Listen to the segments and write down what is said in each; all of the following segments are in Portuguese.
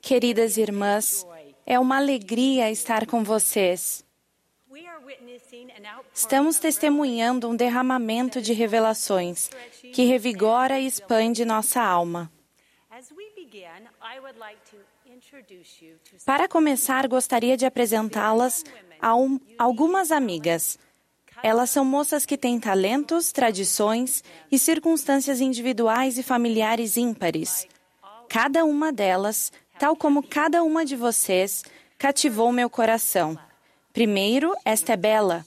Queridas irmãs, é uma alegria estar com vocês. Estamos testemunhando um derramamento de revelações que revigora e expande nossa alma. Para começar, gostaria de apresentá-las a um, algumas amigas. Elas são moças que têm talentos, tradições e circunstâncias individuais e familiares ímpares. Cada uma delas, tal como cada uma de vocês, cativou meu coração. Primeiro, esta é Bela.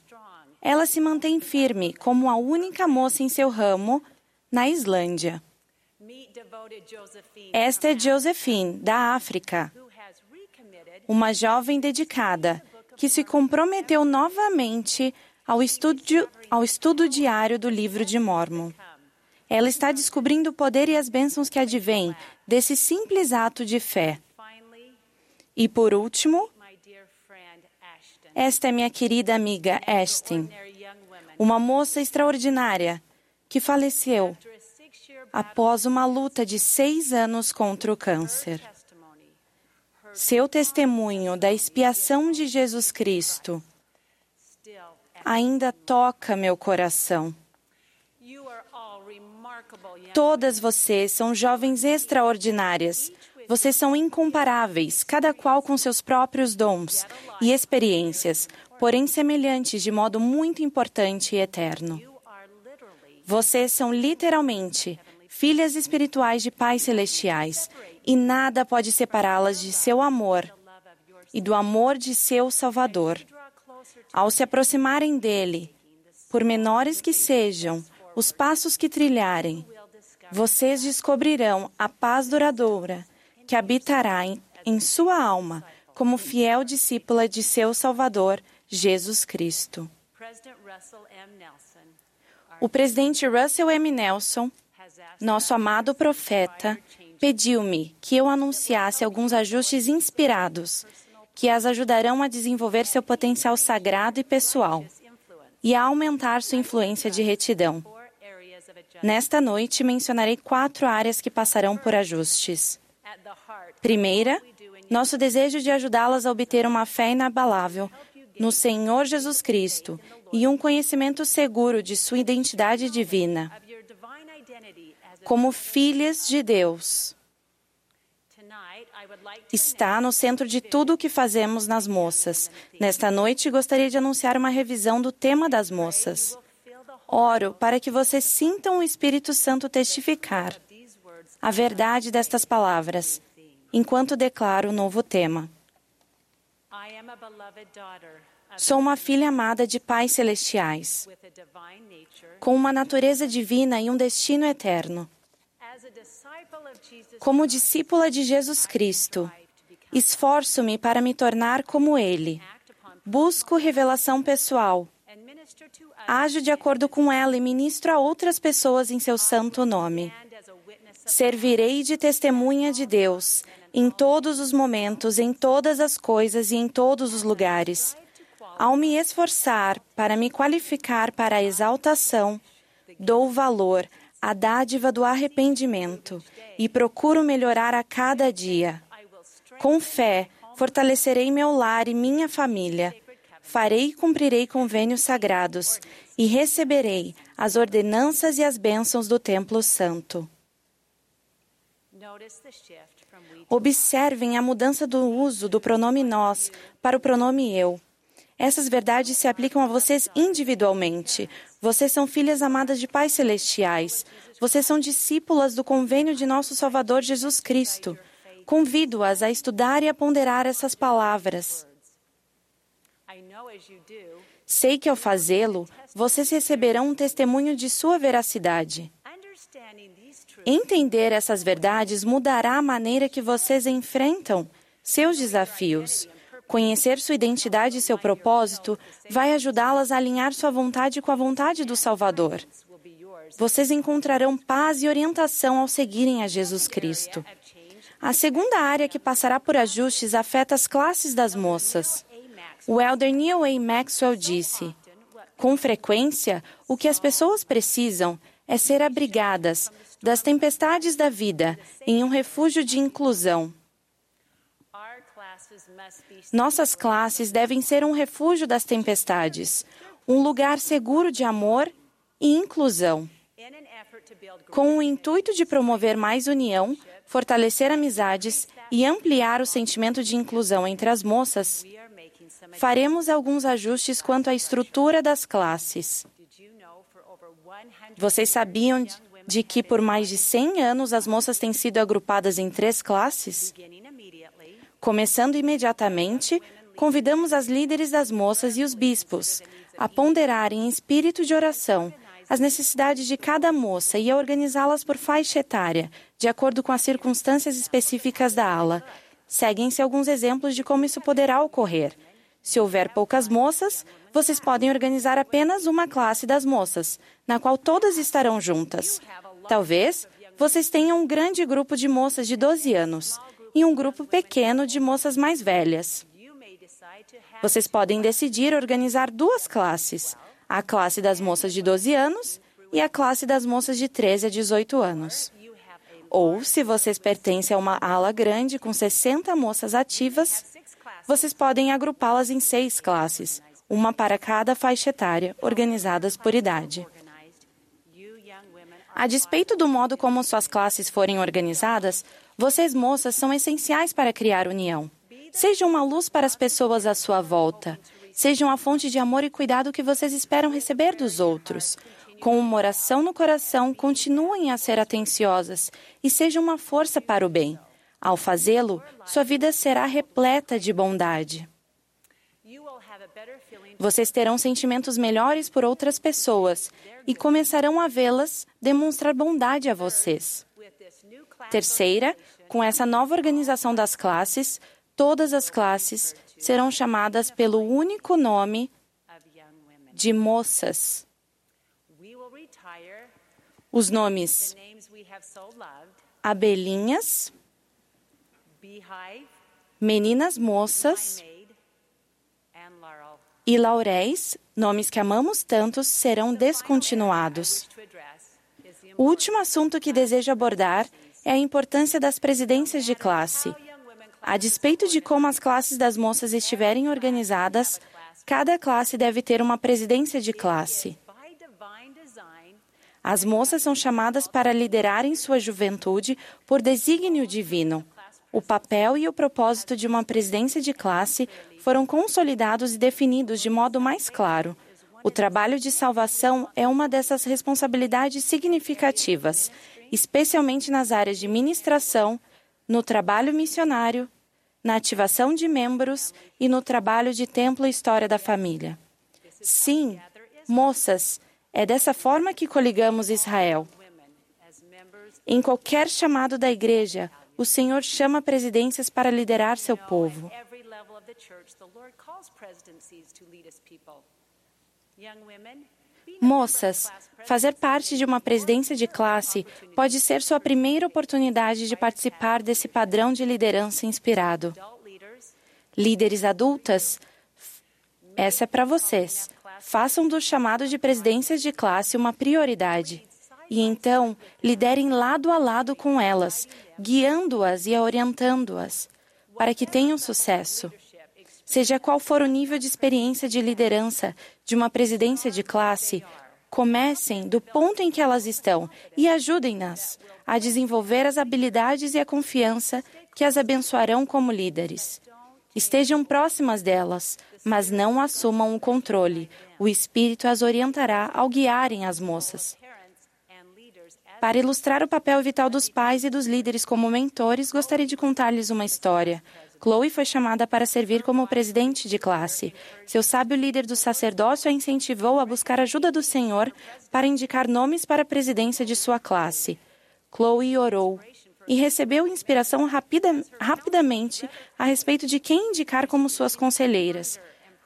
Ela se mantém firme como a única moça em seu ramo na Islândia. Esta é Josephine, da África, uma jovem dedicada que se comprometeu novamente ao estudo, ao estudo diário do livro de Mormon. Ela está descobrindo o poder e as bênçãos que advêm desse simples ato de fé. E por último, esta é minha querida amiga Ashton, uma moça extraordinária que faleceu após uma luta de seis anos contra o câncer. Seu testemunho da expiação de Jesus Cristo ainda toca meu coração. Todas vocês são jovens extraordinárias vocês são incomparáveis, cada qual com seus próprios dons e experiências, porém semelhantes de modo muito importante e eterno. Vocês são literalmente filhas espirituais de pais celestiais, e nada pode separá-las de seu amor e do amor de seu Salvador. Ao se aproximarem dele, por menores que sejam os passos que trilharem, vocês descobrirão a paz duradoura que habitará em, em sua alma como fiel discípula de seu Salvador, Jesus Cristo. O presidente Russell M. Nelson, nosso amado profeta, pediu-me que eu anunciasse alguns ajustes inspirados que as ajudarão a desenvolver seu potencial sagrado e pessoal e a aumentar sua influência de retidão. Nesta noite, mencionarei quatro áreas que passarão por ajustes. Primeira, nosso desejo de ajudá-las a obter uma fé inabalável no Senhor Jesus Cristo e um conhecimento seguro de sua identidade divina como filhas de Deus. Está no centro de tudo o que fazemos nas moças. Nesta noite, gostaria de anunciar uma revisão do tema das moças. Oro para que vocês sintam o Espírito Santo testificar a verdade destas palavras enquanto declaro o novo tema. Sou uma filha amada de pais celestiais, com uma natureza divina e um destino eterno. Como discípula de Jesus Cristo, esforço-me para me tornar como Ele. Busco revelação pessoal. Ajo de acordo com ela e ministro a outras pessoas em seu santo nome. Servirei de testemunha de Deus em todos os momentos, em todas as coisas e em todos os lugares. Ao me esforçar para me qualificar para a exaltação, dou valor à dádiva do arrependimento e procuro melhorar a cada dia. Com fé, fortalecerei meu lar e minha família. Farei e cumprirei convênios sagrados e receberei as ordenanças e as bênçãos do Templo Santo. Observem a mudança do uso do pronome nós para o pronome eu. Essas verdades se aplicam a vocês individualmente. Vocês são filhas amadas de pais celestiais. Vocês são discípulas do convênio de nosso Salvador Jesus Cristo. Convido-as a estudar e a ponderar essas palavras. Sei que ao fazê-lo, vocês receberão um testemunho de sua veracidade. Entender essas verdades mudará a maneira que vocês enfrentam seus desafios. Conhecer sua identidade e seu propósito vai ajudá-las a alinhar sua vontade com a vontade do Salvador. Vocês encontrarão paz e orientação ao seguirem a Jesus Cristo. A segunda área que passará por ajustes afeta as classes das moças. O elder Neil A. Maxwell disse: Com frequência, o que as pessoas precisam é ser abrigadas das tempestades da vida em um refúgio de inclusão. Nossas classes devem ser um refúgio das tempestades, um lugar seguro de amor e inclusão. Com o intuito de promover mais união, fortalecer amizades e ampliar o sentimento de inclusão entre as moças, faremos alguns ajustes quanto à estrutura das classes. Vocês sabiam de que por mais de 100 anos as moças têm sido agrupadas em três classes? Começando imediatamente, convidamos as líderes das moças e os bispos a ponderarem em espírito de oração as necessidades de cada moça e a organizá-las por faixa etária, de acordo com as circunstâncias específicas da ala. Seguem-se alguns exemplos de como isso poderá ocorrer. Se houver poucas moças, vocês podem organizar apenas uma classe das moças, na qual todas estarão juntas. Talvez vocês tenham um grande grupo de moças de 12 anos e um grupo pequeno de moças mais velhas. Vocês podem decidir organizar duas classes a classe das moças de 12 anos e a classe das moças de 13 a 18 anos. Ou, se vocês pertencem a uma ala grande com 60 moças ativas, vocês podem agrupá-las em seis classes, uma para cada faixa etária, organizadas por idade. A despeito do modo como suas classes forem organizadas, vocês moças são essenciais para criar união. Sejam uma luz para as pessoas à sua volta. Sejam a fonte de amor e cuidado que vocês esperam receber dos outros. Com uma oração no coração, continuem a ser atenciosas e sejam uma força para o bem. Ao fazê-lo, sua vida será repleta de bondade. Vocês terão sentimentos melhores por outras pessoas e começarão a vê-las demonstrar bondade a vocês. Terceira, com essa nova organização das classes, todas as classes serão chamadas pelo único nome de moças. Os nomes abelhinhas, meninas moças e lauréis, nomes que amamos tantos, serão descontinuados. O último assunto que desejo abordar é a importância das presidências de classe. A despeito de como as classes das moças estiverem organizadas, cada classe deve ter uma presidência de classe. As moças são chamadas para liderarem sua juventude por desígnio divino. O papel e o propósito de uma presidência de classe foram consolidados e definidos de modo mais claro. O trabalho de salvação é uma dessas responsabilidades significativas, especialmente nas áreas de ministração, no trabalho missionário, na ativação de membros e no trabalho de templo e história da família. Sim, moças, é dessa forma que coligamos Israel. Em qualquer chamado da igreja, o Senhor chama presidências para liderar seu povo. Moças, fazer parte de uma presidência de classe pode ser sua primeira oportunidade de participar desse padrão de liderança inspirado. Líderes adultas, essa é para vocês. Façam do chamado de presidências de classe uma prioridade. E então, liderem lado a lado com elas, guiando-as e orientando-as, para que tenham sucesso. Seja qual for o nível de experiência de liderança de uma presidência de classe, comecem do ponto em que elas estão e ajudem-nas a desenvolver as habilidades e a confiança que as abençoarão como líderes. Estejam próximas delas, mas não assumam o controle. O Espírito as orientará ao guiarem as moças. Para ilustrar o papel vital dos pais e dos líderes como mentores, gostaria de contar-lhes uma história. Chloe foi chamada para servir como presidente de classe. Seu sábio líder do sacerdócio a incentivou a buscar ajuda do Senhor para indicar nomes para a presidência de sua classe. Chloe orou e recebeu inspiração rapida, rapidamente a respeito de quem indicar como suas conselheiras.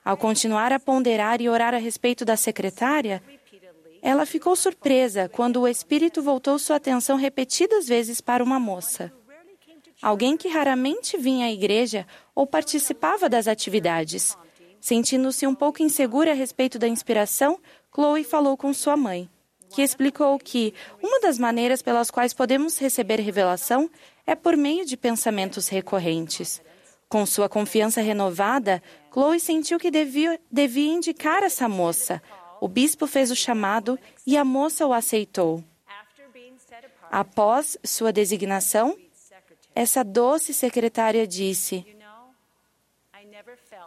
Ao continuar a ponderar e orar a respeito da secretária, ela ficou surpresa quando o Espírito voltou sua atenção repetidas vezes para uma moça. Alguém que raramente vinha à igreja ou participava das atividades. Sentindo-se um pouco insegura a respeito da inspiração, Chloe falou com sua mãe. que explicou que uma das maneiras pelas quais podemos receber revelação é por meio de pensamentos recorrentes. Com sua confiança renovada, Chloe sentiu que devia, devia indicar essa moça. O bispo fez o chamado e a moça o aceitou. Após sua designação, essa doce secretária disse: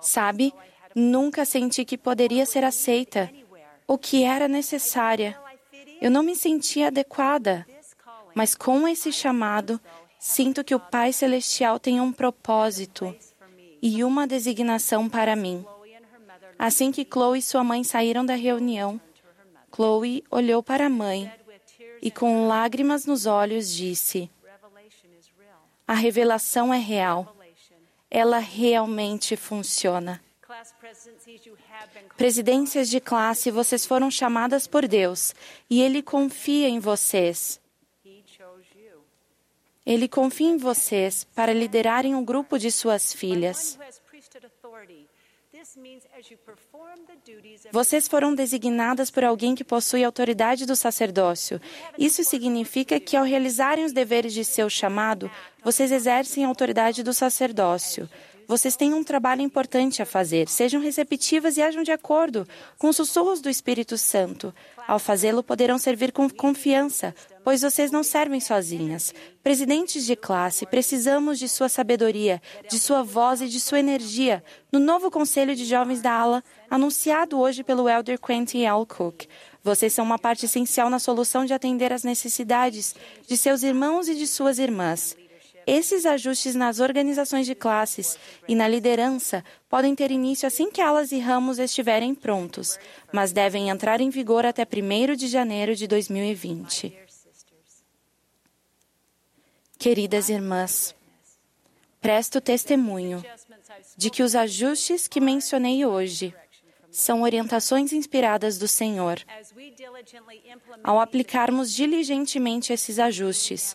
Sabe, nunca senti que poderia ser aceita, o que era necessária. Eu não me sentia adequada, mas com esse chamado, sinto que o Pai Celestial tem um propósito e uma designação para mim. Assim que Chloe e sua mãe saíram da reunião, Chloe olhou para a mãe e, com lágrimas nos olhos, disse: A revelação é real. Ela realmente funciona. Presidências de classe, vocês foram chamadas por Deus e Ele confia em vocês. Ele confia em vocês para liderarem um grupo de suas filhas. Vocês foram designadas por alguém que possui autoridade do sacerdócio. Isso significa que, ao realizarem os deveres de seu chamado, vocês exercem a autoridade do sacerdócio. Vocês têm um trabalho importante a fazer. Sejam receptivas e ajam de acordo com os sussurros do Espírito Santo. Ao fazê-lo, poderão servir com confiança, pois vocês não servem sozinhas. Presidentes de classe, precisamos de sua sabedoria, de sua voz e de sua energia no novo Conselho de Jovens da Ala, anunciado hoje pelo Elder Quentin L. Cook. Vocês são uma parte essencial na solução de atender às necessidades de seus irmãos e de suas irmãs. Esses ajustes nas organizações de classes e na liderança podem ter início assim que alas e ramos estiverem prontos, mas devem entrar em vigor até 1 de janeiro de 2020. Queridas irmãs, presto testemunho de que os ajustes que mencionei hoje são orientações inspiradas do Senhor. Ao aplicarmos diligentemente esses ajustes,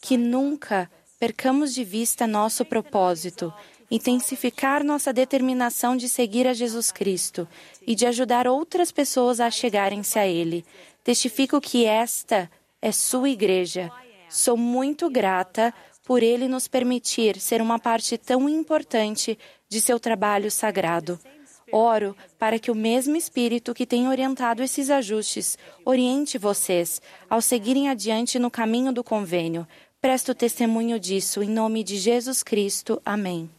que nunca percamos de vista nosso propósito, intensificar nossa determinação de seguir a Jesus Cristo e de ajudar outras pessoas a chegarem-se a Ele. Testifico que esta é sua igreja. Sou muito grata por Ele nos permitir ser uma parte tão importante de seu trabalho sagrado. Oro para que o mesmo Espírito que tem orientado esses ajustes oriente vocês ao seguirem adiante no caminho do convênio, Presto testemunho disso em nome de Jesus Cristo. Amém.